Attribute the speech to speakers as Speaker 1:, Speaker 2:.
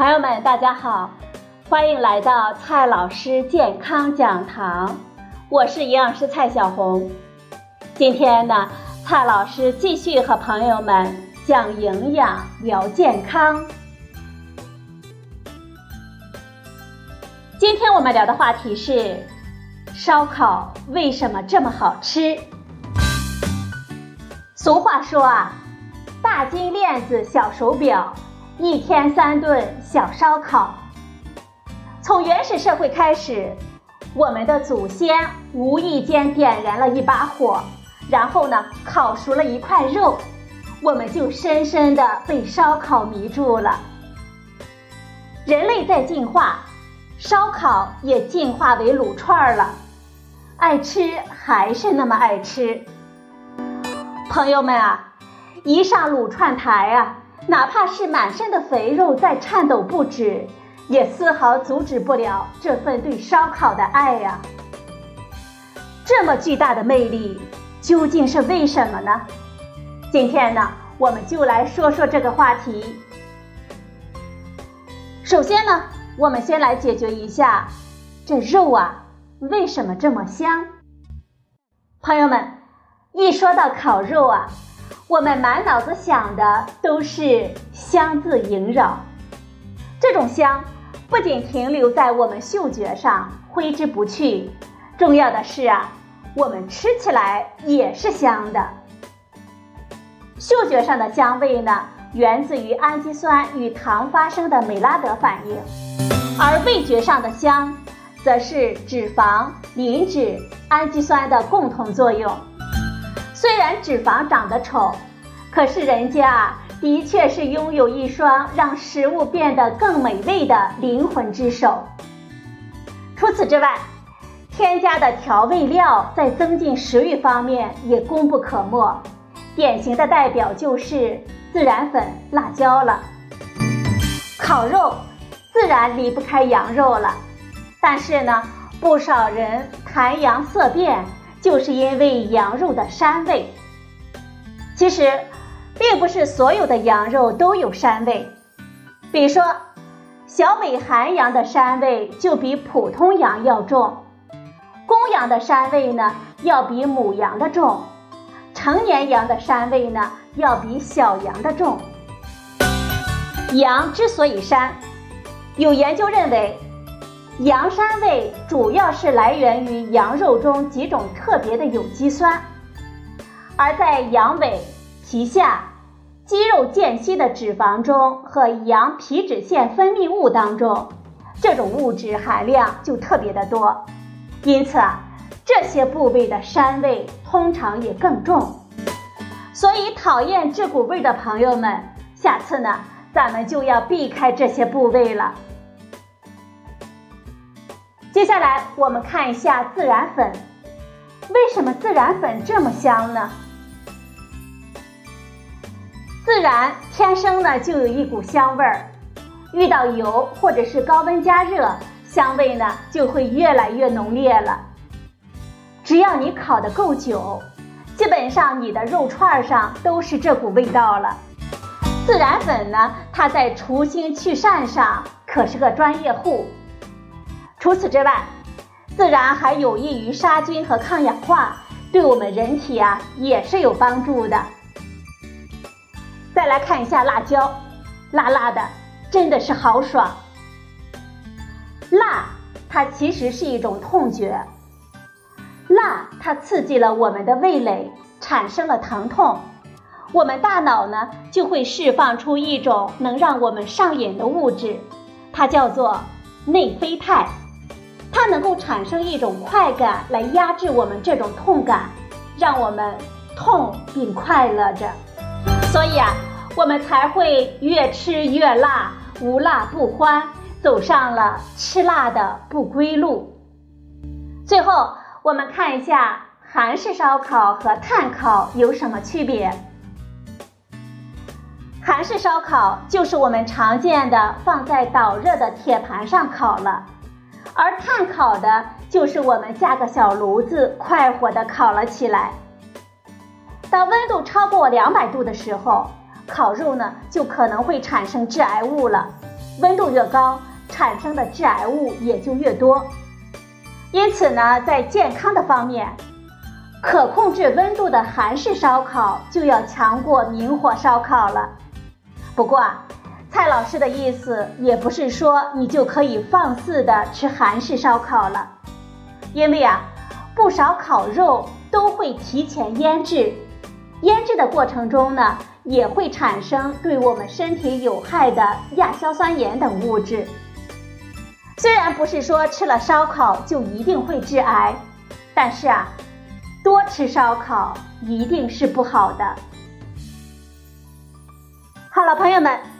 Speaker 1: 朋友们，大家好，欢迎来到蔡老师健康讲堂，我是营养师蔡小红。今天呢，蔡老师继续和朋友们讲营养、聊健康。今天我们聊的话题是烧烤为什么这么好吃？俗话说啊，大金链子小手表。一天三顿小烧烤。从原始社会开始，我们的祖先无意间点燃了一把火，然后呢烤熟了一块肉，我们就深深的被烧烤迷住了。人类在进化，烧烤也进化为卤串了，爱吃还是那么爱吃。朋友们啊，一上卤串台啊！哪怕是满身的肥肉在颤抖不止，也丝毫阻止不了这份对烧烤的爱呀！这么巨大的魅力，究竟是为什么呢？今天呢，我们就来说说这个话题。首先呢，我们先来解决一下这肉啊为什么这么香。朋友们，一说到烤肉啊。我们满脑子想的都是香字萦绕，这种香不仅停留在我们嗅觉上挥之不去，重要的是啊，我们吃起来也是香的。嗅觉上的香味呢，源自于氨基酸与糖发生的美拉德反应，而味觉上的香，则是脂肪、磷脂、氨基酸的共同作用。虽然脂肪长得丑，可是人家，的确是拥有一双让食物变得更美味的灵魂之手。除此之外，添加的调味料在增进食欲方面也功不可没。典型的代表就是孜然粉、辣椒了。烤肉自然离不开羊肉了，但是呢，不少人谈羊色变。就是因为羊肉的膻味。其实，并不是所有的羊肉都有膻味。比如说，小美寒羊的膻味就比普通羊要重，公羊的膻味呢要比母羊的重，成年羊的膻味呢要比小羊的重。羊之所以膻，有研究认为。羊膻味主要是来源于羊肉中几种特别的有机酸，而在羊尾、皮下、肌肉间隙的脂肪中和羊皮脂腺分泌物当中，这种物质含量就特别的多，因此啊，这些部位的膻味通常也更重。所以，讨厌这股味的朋友们，下次呢，咱们就要避开这些部位了。接下来我们看一下孜然粉，为什么孜然粉这么香呢？孜然天生呢就有一股香味儿，遇到油或者是高温加热，香味呢就会越来越浓烈了。只要你烤的够久，基本上你的肉串上都是这股味道了。孜然粉呢，它在除腥去膻上可是个专业户。除此之外，自然还有益于杀菌和抗氧化，对我们人体啊也是有帮助的。再来看一下辣椒，辣辣的，真的是好爽。辣，它其实是一种痛觉。辣，它刺激了我们的味蕾，产生了疼痛，我们大脑呢就会释放出一种能让我们上瘾的物质，它叫做内啡肽。它能够产生一种快感来压制我们这种痛感，让我们痛并快乐着。所以啊，我们才会越吃越辣，无辣不欢，走上了吃辣的不归路。最后，我们看一下韩式烧烤和炭烤有什么区别。韩式烧烤就是我们常见的放在导热的铁盘上烤了。而炭烤的就是我们架个小炉子，快活的烤了起来。当温度超过两百度的时候，烤肉呢就可能会产生致癌物了，温度越高，产生的致癌物也就越多。因此呢，在健康的方面，可控制温度的韩式烧烤就要强过明火烧烤了。不过啊，蔡老师的意思也不是说你就可以放肆的吃韩式烧烤了，因为啊，不少烤肉都会提前腌制，腌制的过程中呢，也会产生对我们身体有害的亚硝酸盐等物质。虽然不是说吃了烧烤就一定会致癌，但是啊，多吃烧烤一定是不好的。好了，朋友们。